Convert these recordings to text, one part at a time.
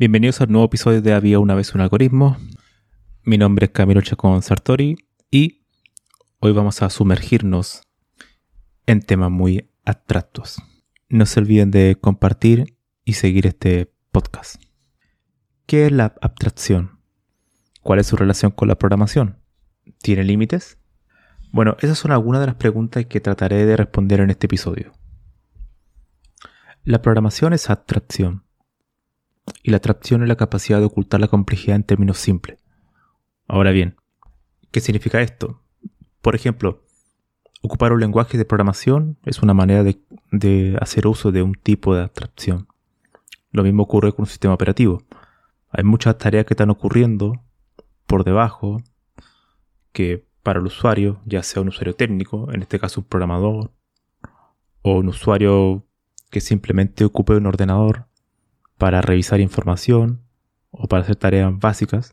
Bienvenidos al nuevo episodio de Había una vez un algoritmo. Mi nombre es Camilo Chacón Sartori y hoy vamos a sumergirnos en temas muy abstractos. No se olviden de compartir y seguir este podcast. ¿Qué es la abstracción? ¿Cuál es su relación con la programación? ¿Tiene límites? Bueno, esas son algunas de las preguntas que trataré de responder en este episodio. La programación es abstracción. Y la abstracción es la capacidad de ocultar la complejidad en términos simples. Ahora bien, ¿qué significa esto? Por ejemplo, ocupar un lenguaje de programación es una manera de, de hacer uso de un tipo de abstracción. Lo mismo ocurre con un sistema operativo. Hay muchas tareas que están ocurriendo por debajo que para el usuario, ya sea un usuario técnico, en este caso un programador, o un usuario que simplemente ocupe un ordenador para revisar información o para hacer tareas básicas,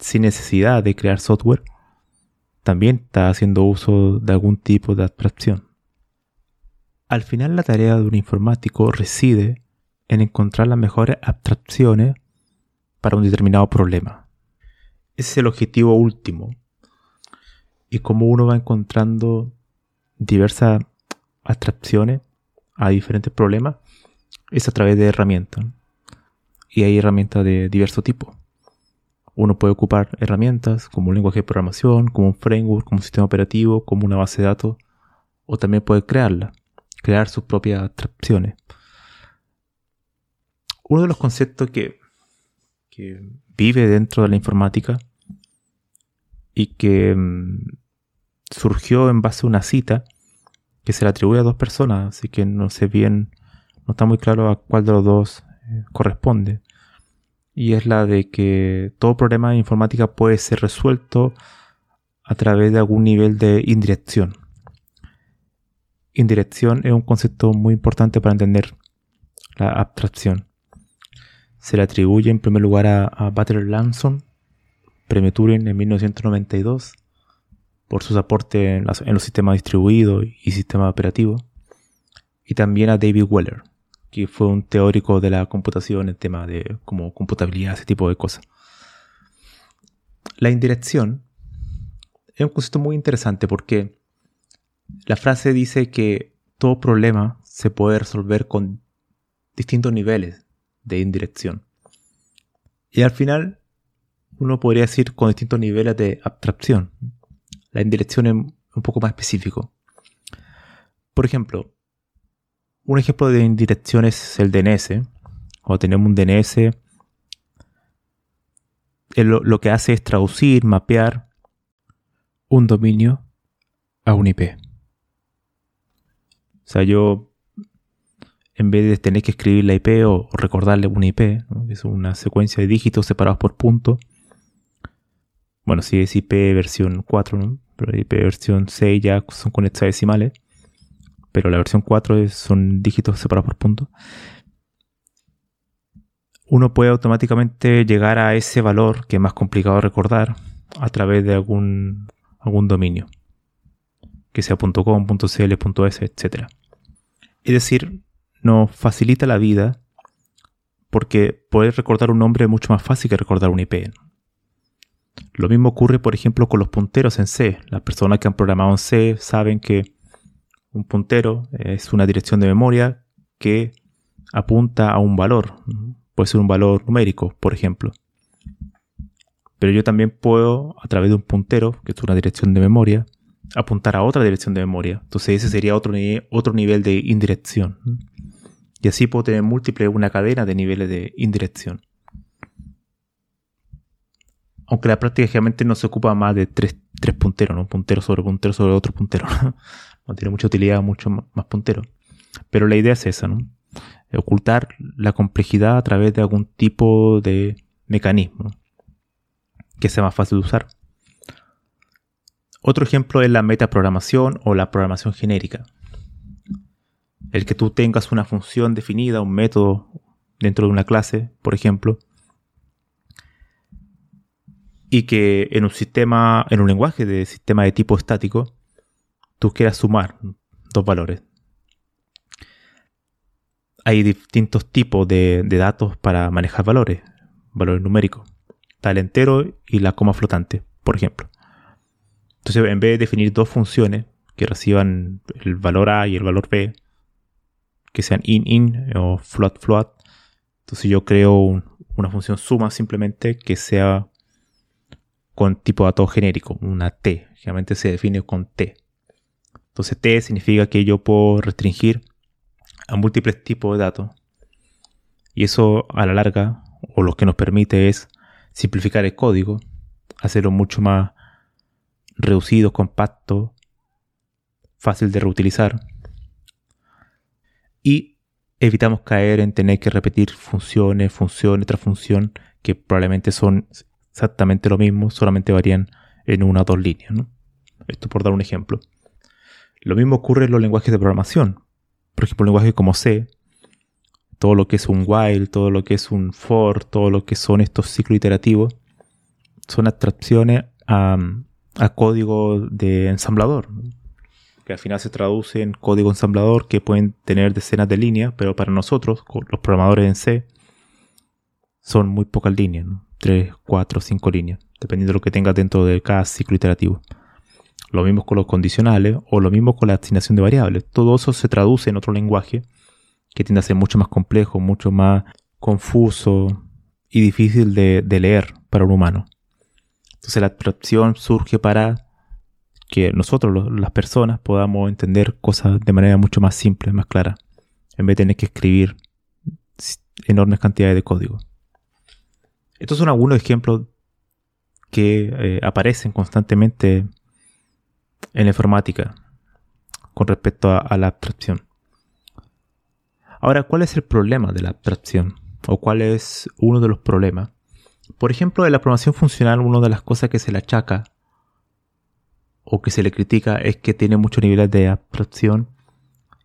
sin necesidad de crear software, también está haciendo uso de algún tipo de abstracción. Al final la tarea de un informático reside en encontrar las mejores abstracciones para un determinado problema. Ese es el objetivo último. Y como uno va encontrando diversas abstracciones a diferentes problemas, es a través de herramientas. Y hay herramientas de diverso tipo. Uno puede ocupar herramientas como un lenguaje de programación, como un framework, como un sistema operativo, como una base de datos, o también puede crearla, crear sus propias abstracciones. Uno de los conceptos que, vive dentro de la informática y que mm, surgió en base a una cita que se le atribuye a dos personas, así que no sé bien, no está muy claro a cuál de los dos eh, corresponde. Y es la de que todo problema de informática puede ser resuelto a través de algún nivel de indirección. Indirección es un concepto muy importante para entender la abstracción se le atribuye en primer lugar a, a Butler Lamson, premio Turing en 1992, por sus aportes en, los sistemas distribuidos y sistemas operativos, y también a David Weller, que fue un teórico de la computación en tema de como computabilidad, ese tipo de cosas. La indirección es un concepto muy interesante porque la frase dice que todo problema se puede resolver con distintos niveles de indirección. Y al final, uno podría decir con distintos niveles de abstracción. La indirección es un poco más específico. Por ejemplo, un ejemplo de indirección es el DNS. Cuando tenemos un DNS, lo que hace es traducir, mapear un dominio a un IP. O sea, yo en vez de tener que escribir la IP o, recordarle una IP, que es una secuencia de dígitos separados por puntos. Bueno, si es IP versión 4, pero IP versión 6 ya son con hexadecimales, pero la versión 4 son dígitos separados por puntos. Uno puede automáticamente llegar a ese valor que es más complicado recordar a través de algún, algún dominio, que sea .com, .cl, .es, etc. Es decir, nos facilita la vida porque poder recordar un nombre es mucho más fácil que recordar un IP. Lo mismo ocurre, por ejemplo, con los punteros en C. Las personas que han programado en C saben que un puntero es una dirección de memoria que apunta a un valor. puede ser un valor numérico, por ejemplo. Pero yo también puedo, a través de un puntero, que es una dirección de memoria, apuntar a otra dirección de memoria. Entonces ese sería otro, otro nivel de indirección. Y así puedo tener múltiples, una cadena de niveles de indirección. Aunque la práctica generalmente no se ocupa más de tres, punteros, ¿no? Un puntero sobre puntero sobre otro puntero. no tiene mucha utilidad, mucho más puntero. Pero la idea es esa, ¿no? Ocultar la complejidad a través de algún tipo de mecanismo que sea más fácil de usar. Otro ejemplo es la metaprogramación o la programación genérica. El que tú tengas una función definida, un método dentro de una clase, por ejemplo, y que en un sistema, en un lenguaje de sistema de tipo estático, tú quieras sumar dos valores. Hay distintos tipos de, datos para manejar valores, valores numéricos el entero y la coma flotante, por ejemplo. Entonces, en vez de definir dos funciones que reciban el valor A y el valor B, que sean in-in o float-float, entonces yo creo una función suma simplemente que sea con tipo de dato genérico, una T. Generalmente se define con T. Entonces T significa que yo puedo restringir a múltiples tipos de datos. Y eso a la larga, o lo que nos permite es simplificar el código, hacerlo mucho más reducido, compacto, fácil de reutilizar. Y evitamos caer en tener que repetir funciones, funciones tras función, que probablemente son exactamente lo mismo, solamente varían en una o dos líneas. Esto por dar un ejemplo. Lo mismo ocurre en los lenguajes de programación. Por ejemplo, lenguajes como C, todo lo que es un while, todo lo que es un for, todo lo que son estos ciclos iterativos, son abstracciones a, código de ensamblador, que al final se traduce en código ensamblador que pueden tener decenas de líneas, pero para nosotros, los programadores en C, son muy pocas líneas, 3, 4, 5 líneas, dependiendo de lo que tengas dentro de cada ciclo iterativo. Lo mismo con los condicionales o lo mismo con la asignación de variables. Todo eso se traduce en otro lenguaje que tiende a ser mucho más complejo, mucho más confuso y difícil de, leer para un humano. Entonces la abstracción surge para que nosotros, las personas, podamos entender cosas de manera mucho más simple, más clara, en vez de tener que escribir enormes cantidades de código. Estos son algunos ejemplos que eh, aparecen constantemente en la informática con respecto a la abstracción. Ahora, ¿cuál es el problema de la abstracción? ¿O cuál es uno de los problemas? Por ejemplo, en la programación funcional, una de las cosas que se le achaca o que se le critica es que tiene muchos niveles de abstracción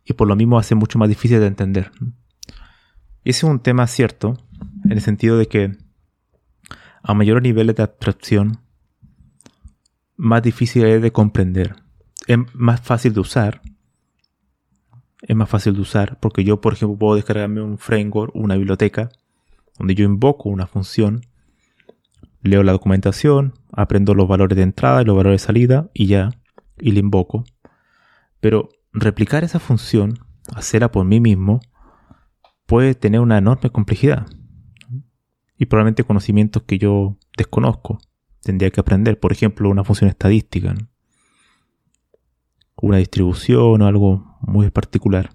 y por lo mismo hace mucho más difícil de entender. Y ese es un tema cierto, en el sentido de que a mayores niveles de abstracción, más difícil es de comprender. Es más fácil de usar, es más fácil de usar porque yo, por ejemplo, puedo descargarme un framework, una biblioteca, donde yo invoco una función, leo la documentación, aprendo los valores de entrada y los valores de salida y ya, y la invoco. Pero replicar esa función, hacerla por mí mismo, puede tener una enorme complejidad. Y probablemente conocimientos que yo desconozco. Tendría que aprender, por ejemplo, una función estadística una distribución o algo muy particular.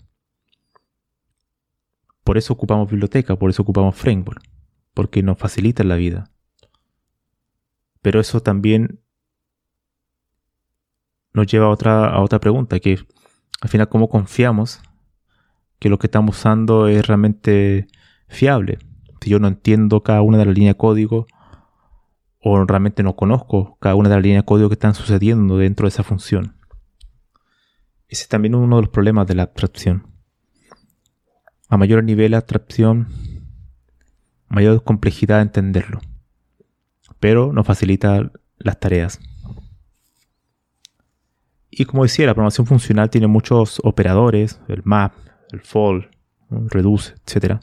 Por eso ocupamos biblioteca, por eso ocupamos framework, porque nos facilita la vida. Pero eso también nos lleva a otra, a otra pregunta, que al final cómo confiamos que lo que estamos usando es realmente fiable. Si yo no entiendo cada una de las líneas de código o realmente no conozco cada una de las líneas de código que están sucediendo dentro de esa función. Ese es también uno de los problemas de la abstracción. A mayor nivel de abstracción, mayor complejidad de entenderlo. Pero nos facilita las tareas. Y como decía, la programación funcional tiene muchos operadores, el map, el el reduce, etc.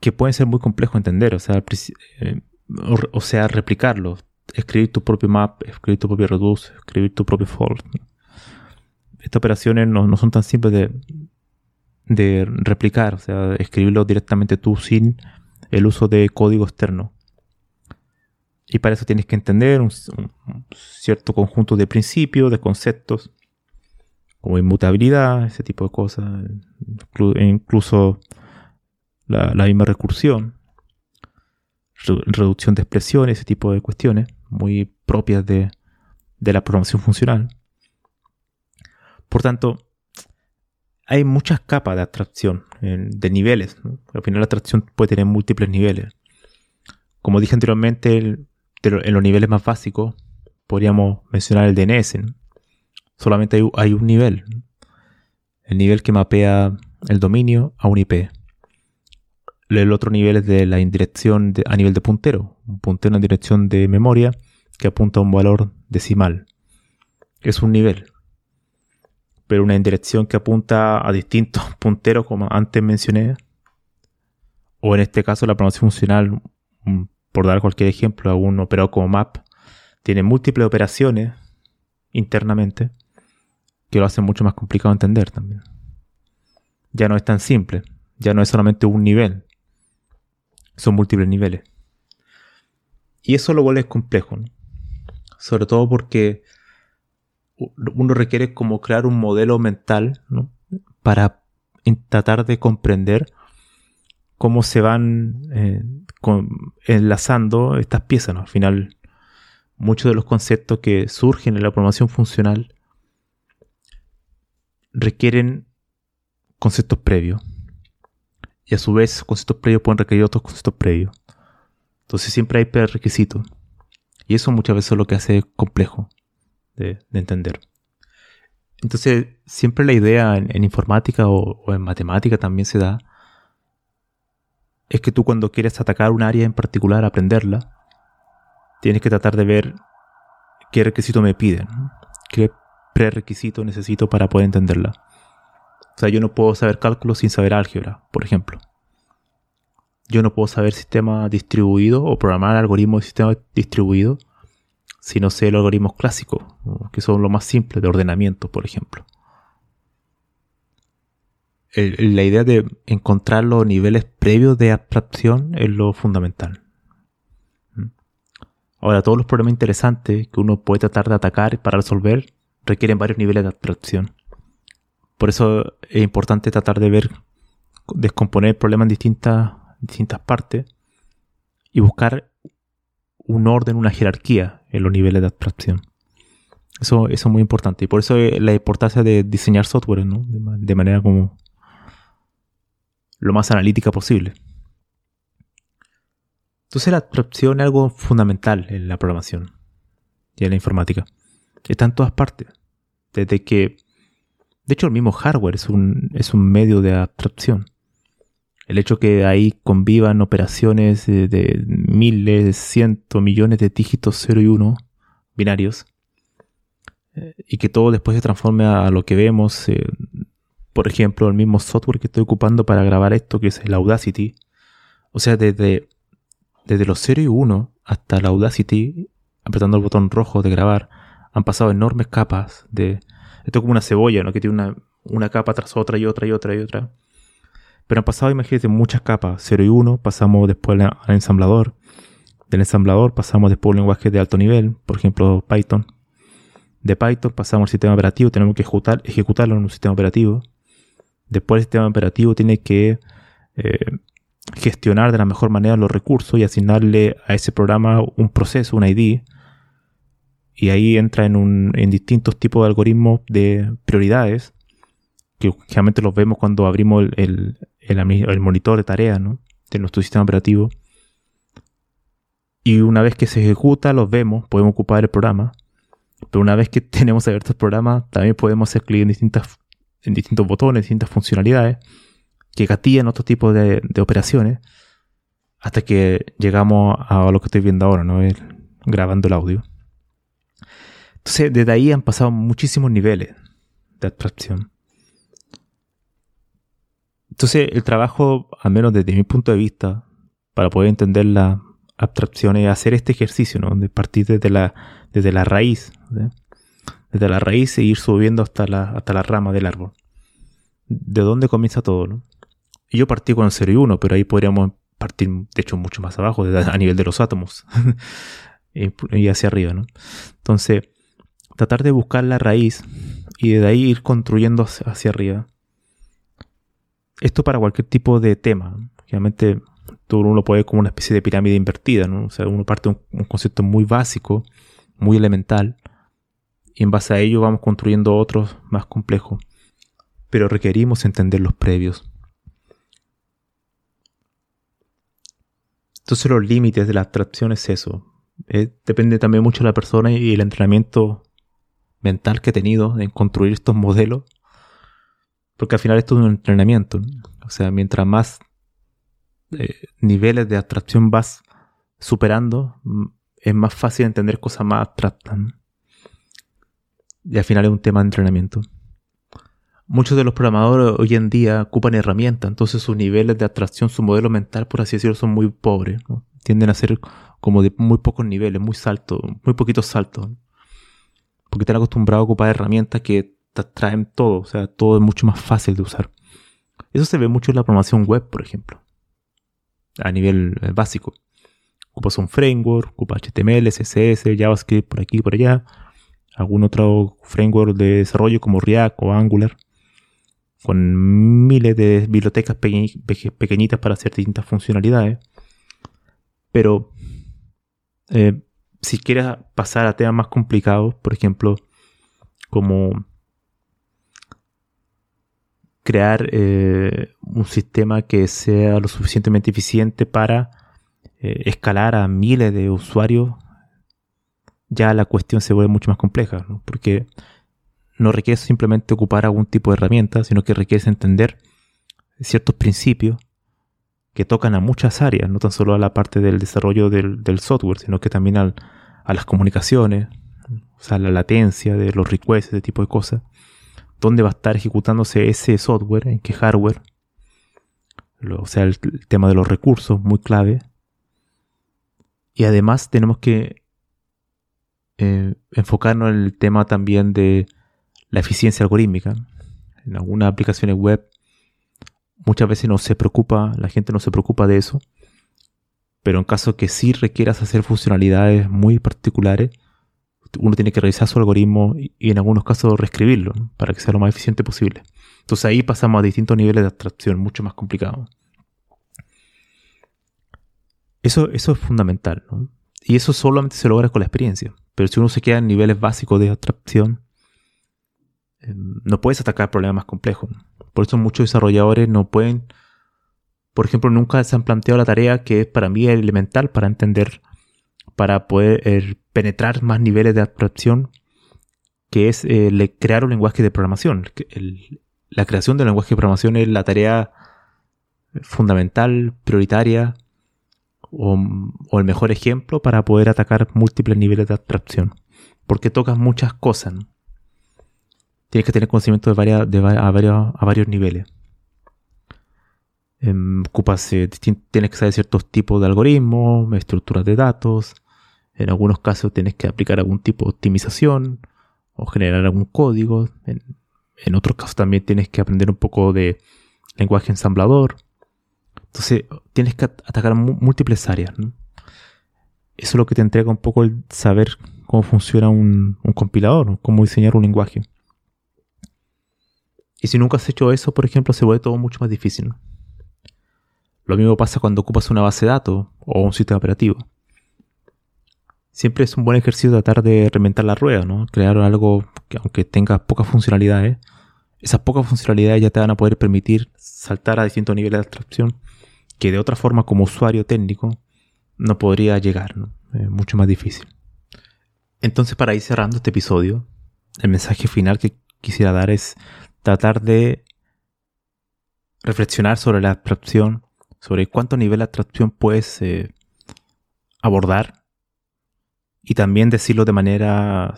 Que pueden ser muy complejos de entender, o sea, eh, o sea, replicarlos escribir tu propio map, escribir tu propio reduce, escribir tu propio for. Estas operaciones no, son tan simples de, de replicar, o sea, escribirlo directamente tú sin el uso de código externo. Y para eso tienes que entender un, cierto conjunto de principios, de conceptos, como inmutabilidad, ese tipo de cosas, incluso la, misma recursión, reducción de expresiones, ese tipo de cuestiones, muy propias de, de la programación funcional. Por tanto, hay muchas capas de abstracción, de niveles. Al final la abstracción puede tener múltiples niveles. Como dije anteriormente, en los niveles más básicos podríamos mencionar el DNS. Solamente hay, un nivel. El nivel que mapea el dominio a un IP. El otro nivel es de la indirección a nivel de puntero. Un puntero en dirección de memoria que apunta a un valor decimal. Es un nivel pero una indirección que apunta a distintos punteros, como antes mencioné. O en este caso, la programación funcional, mm, por dar cualquier ejemplo, a un operador como map, tiene múltiples operaciones internamente que lo hacen mucho más complicado de entender también. Ya no es tan simple, ya no es solamente un nivel, son múltiples niveles. Y eso lo vuelve complejo, sobre todo porque uno requiere como crear un modelo mental para tratar de comprender cómo se van eh, enlazando estas piezas. Al final, muchos de los conceptos que surgen en la programación funcional requieren conceptos previos. Y a su vez, conceptos previos pueden requerir otros conceptos previos. Entonces siempre hay prerequisitos. Y eso muchas veces es lo que hace complejo de, entender. Entonces, siempre la idea en, informática o, en matemática también se da, es que tú cuando quieres atacar un área en particular, aprenderla, tienes que tratar de ver qué requisito me piden, qué prerequisito necesito para poder entenderla. O sea, yo no puedo saber cálculo sin saber álgebra, por ejemplo. Yo no puedo saber sistema distribuido o programar algoritmos de sistema distribuido si no sé los algoritmos clásicos, que son los más simples de ordenamiento, por ejemplo. la idea de encontrar los niveles previos de abstracción es lo fundamental. ¿Mm? Ahora, todos los problemas interesantes que uno puede tratar de atacar para resolver requieren varios niveles de abstracción. Por eso es importante tratar de ver, descomponer el problema en distintas, distintas partes y buscar un orden, una jerarquía en los niveles de abstracción. Eso, eso es muy importante. Y por eso la importancia de diseñar software, ¿no? De, manera como lo más analítica posible. Entonces la abstracción es algo fundamental en la programación y en la informática. Está en todas partes. Desde que, de hecho, el mismo hardware es un, es un medio de abstracción el hecho que ahí convivan operaciones de, miles, cientos, millones de dígitos 0 y 1 binarios eh, y que todo después se transforme a, lo que vemos, eh, por ejemplo, el mismo software que estoy ocupando para grabar esto, que es el Audacity. O sea, desde, desde los 0 y 1 hasta la Audacity, apretando el botón rojo de grabar, han pasado enormes capas de... Esto es como una cebolla, ¿no? Que tiene una, una capa tras otra y otra y otra y otra. Pero han pasado, imagínate, muchas capas, 0 y 1, pasamos después al ensamblador. Del ensamblador pasamos después a un lenguaje de alto nivel, por ejemplo Python. De Python pasamos al sistema operativo, tenemos que ejecutarlo en un sistema operativo. Después el sistema operativo tiene que eh, gestionar de la mejor manera los recursos y asignarle a ese programa un proceso, un ID. Y ahí entra en, un, en distintos tipos de algoritmos de prioridades, que generalmente los vemos cuando abrimos el, el, monitor de tarea ¿no? de nuestro sistema operativo. Y una vez que se ejecuta, los vemos, podemos ocupar el programa. Pero una vez que tenemos abierto el programa, también podemos hacer clic en, distintas, en distintos botones, distintas funcionalidades que gatillan otro tipo de, operaciones hasta que llegamos a lo que estoy viendo ahora, ¿no? grabando el audio. Entonces, desde ahí han pasado muchísimos niveles de abstracción. Entonces, el trabajo, al menos desde mi punto de vista, para poder entender la abstracción es hacer este ejercicio, ¿no? De partir desde la, desde la raíz, desde la raíz e ir subiendo hasta la, hasta la rama del árbol. de dónde comienza todo, ¿no? Yo partí con el 0 y 1, pero ahí podríamos partir, de hecho, mucho más abajo, a nivel de los átomos. y hacia arriba, ¿no? Entonces, tratar de buscar la raíz y de ahí ir construyendo hacia arriba. Esto para cualquier tipo de tema. Realmente uno lo puede ver como una especie de pirámide invertida, ¿no? O sea, uno parte de un, concepto muy básico, muy elemental, y en base a ello vamos construyendo otros más complejos. Pero requerimos entender los previos. Entonces los límites de la abstracción es eso. Eh, depende también mucho de la persona y el entrenamiento mental que he tenido en construir estos modelos. Porque al final esto es un entrenamiento. O sea, mientras más eh, niveles de abstracción vas superando, es más fácil entender cosas más abstractas. Y al final es un tema de entrenamiento. Muchos de los programadores hoy en día ocupan herramientas, entonces sus niveles de abstracción, su modelo mental, por así decirlo, son muy pobres. Tienden a ser como de muy pocos niveles, muy saltos, muy poquitos saltos. Porque están acostumbrados a ocupar herramientas que te traen todo, o sea, todo es mucho más fácil de usar. Eso se ve mucho en la programación web, por ejemplo, a nivel eh, básico. Ocupas un framework, ocupas HTML, CSS, JavaScript por aquí y por allá, algún otro framework de desarrollo como React o Angular, con miles de bibliotecas pequeñitas para hacer distintas funcionalidades. Pero eh, si quieres pasar a temas más complicados, por ejemplo, como crear eh, un sistema que sea lo suficientemente eficiente para eh, escalar a miles de usuarios, ya la cuestión se vuelve mucho más compleja, porque no requiere simplemente ocupar algún tipo de herramienta, sino que requiere entender ciertos principios que tocan a muchas áreas, no tan solo a la parte del desarrollo del, software, sino que también a las comunicaciones, o sea, la latencia de los requests, ese tipo de cosas. ¿Dónde va a estar ejecutándose ese software? ¿En qué hardware? o sea, el, tema de los recursos, muy clave. Y además tenemos que eh, enfocarnos en el tema también de la eficiencia algorítmica. En algunas aplicaciones web muchas veces no se preocupa, la gente no se preocupa de eso. Pero en caso que sí requieras hacer funcionalidades muy particulares, uno tiene que revisar su algoritmo y, en algunos casos reescribirlo para que sea lo más eficiente posible. Entonces ahí pasamos a distintos niveles de abstracción, mucho más complicados. Eso, eso es fundamental, Y eso solamente se logra con la experiencia. Pero si uno se queda en niveles básicos de abstracción, em, no puedes atacar problemas más complejos. Por eso muchos desarrolladores no pueden, por ejemplo, nunca se han planteado la tarea que es para mí elemental para entender, para poder eh, penetrar más niveles de abstracción, que es eh, crear un lenguaje de programación. la creación del lenguaje de programación es la tarea fundamental, prioritaria, o, el mejor ejemplo para poder atacar múltiples niveles de abstracción. Porque tocas muchas cosas tienes que tener conocimiento de, varias, a, varios, niveles. Em, ocupas, eh, tienes que saber ciertos tipos de algoritmos, estructuras de datos. En algunos casos tienes que aplicar algún tipo de optimización o generar algún código. En, otros casos también tienes que aprender un poco de lenguaje ensamblador. Entonces tienes que atacar múltiples áreas. Eso es lo que te entrega un poco el saber cómo funciona un, un compilador, cómo diseñar un lenguaje. Y si nunca has hecho eso, por ejemplo, se vuelve todo mucho más difícil. Lo mismo pasa cuando ocupas una base de datos o un sistema operativo. Siempre es un buen ejercicio tratar de reinventar la rueda, ¿no? Crear algo que aunque tenga pocas funcionalidades, esas pocas funcionalidades ya te van a poder permitir saltar a distintos niveles de abstracción que de otra forma como usuario técnico no podría llegar, ¿no? Es mucho más difícil. Entonces para ir cerrando este episodio, el mensaje final que quisiera dar es tratar de reflexionar sobre la abstracción, sobre cuánto nivel de abstracción puedes eh, abordar y también decirlo de manera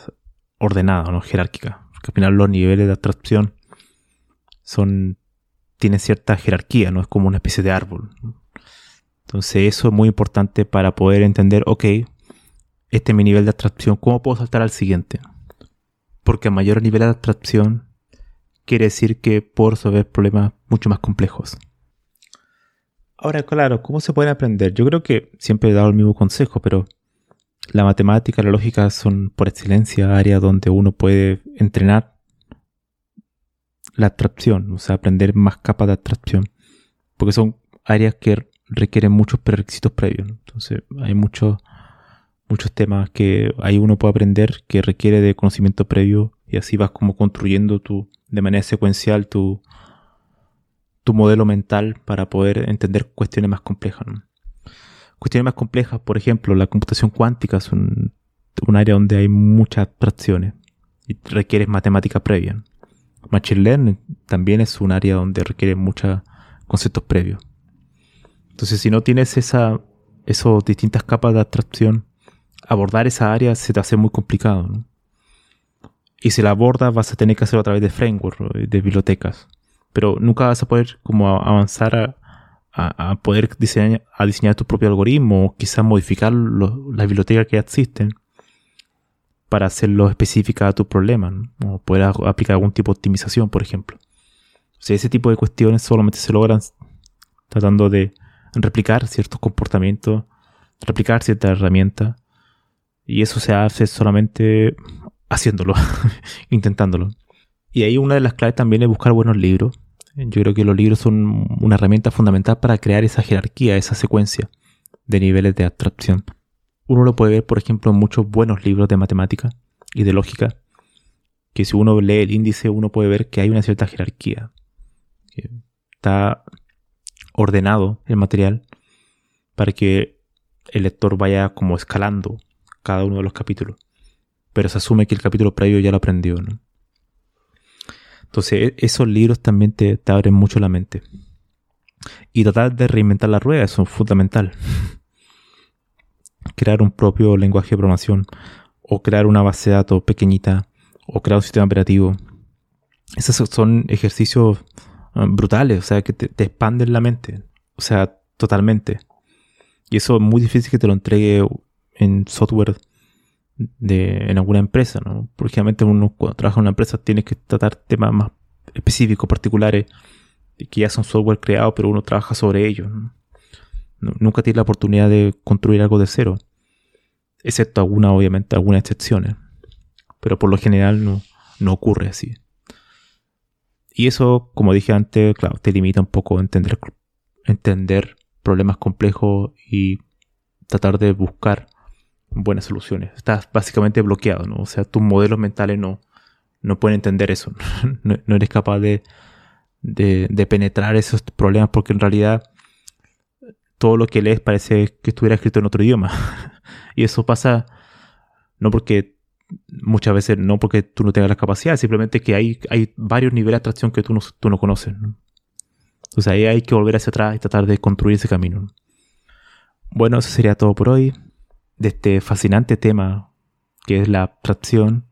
ordenada, no jerárquica, porque al final los niveles de abstracción son tienen cierta jerarquía, no es como una especie de árbol. Entonces eso es muy importante para poder entender, ok, este es mi nivel de abstracción, ¿cómo puedo saltar al siguiente? Porque a mayor nivel de abstracción quiere decir que por resolver problemas mucho más complejos. Ahora, claro, ¿cómo se puede aprender? Yo creo que siempre he dado el mismo consejo, pero la matemática la lógica son por excelencia áreas donde uno puede entrenar la abstracción, o sea, aprender más capas de abstracción, porque son áreas que requieren muchos prerequisitos previos. Entonces, hay muchos muchos temas que ahí uno puede aprender que requiere de conocimiento previo y así vas como construyendo tu, de manera secuencial tu, tu modelo mental para poder entender cuestiones más complejas. Cuestiones más complejas, por ejemplo, la computación cuántica es un, área donde hay muchas abstracciones y requiere matemática previa. Machine Learning también es un área donde requiere muchos conceptos previos. Entonces, si no tienes esa, esas distintas capas de abstracción, abordar esa área se te hace muy complicado. Y si la abordas, vas a tener que hacerlo a través de frameworks, de bibliotecas. Pero nunca vas a poder como avanzar a, poder diseñar, a diseñar tu propio algoritmo o quizás modificar las bibliotecas que ya existen para hacerlo específica a tu problema o poder aplicar algún tipo de optimización, por ejemplo. O sea, ese tipo de cuestiones solamente se logran tratando de replicar ciertos comportamientos, replicar ciertas herramientas y eso se hace solamente haciéndolo, intentándolo. Y ahí una de las claves también es buscar buenos libros. Yo creo que los libros son una herramienta fundamental para crear esa jerarquía, esa secuencia de niveles de abstracción. Uno lo puede ver, por ejemplo, en muchos buenos libros de matemática y de lógica, que si uno lee el índice, uno puede ver que hay una cierta jerarquía. Está ordenado el material para que el lector vaya como escalando cada uno de los capítulos. Pero se asume que el capítulo previo ya lo aprendió, ¿no? Entonces, e-, esos libros también te, abren mucho la mente. Y tratar de reinventar la rueda, es fundamental. crear un propio lenguaje de programación, o crear una base de datos pequeñita, o crear un sistema operativo. Esos son ejercicios ah, brutales, o sea, que te, te expanden la mente. O sea, totalmente. Y eso es muy difícil que te lo entregue en software de, en alguna empresa, ¿no? Porque uno cuando trabaja en una empresa tiene que tratar temas más específicos, particulares, que ya son software creados, pero uno trabaja sobre ellos. Nunca tiene la oportunidad de construir algo de cero, excepto alguna, obviamente, algunas excepciones. Pero por lo general no, no ocurre así. Y eso, como dije antes, claro, te limita un poco a entender, entender problemas complejos y tratar de buscar buenas soluciones. Estás básicamente bloqueado, ¿no? O sea, tus modelos mentales no, no pueden entender eso. no, eres capaz de, de, penetrar esos problemas porque en realidad todo lo que lees parece que estuviera escrito en otro idioma. y eso pasa no porque muchas veces no porque tú no tengas la capacidad, simplemente que hay, hay varios niveles de atracción que tú no, tú no conoces. Entonces ahí hay que volver hacia atrás y tratar de construir ese camino. Bueno, eso sería todo por hoy de este fascinante tema que es la abstracción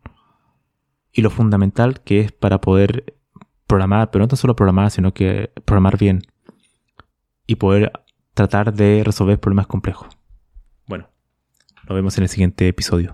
y lo fundamental que es para poder programar, pero no tan solo programar, sino que programar bien y poder tratar de resolver problemas complejos. Bueno, nos vemos en el siguiente episodio.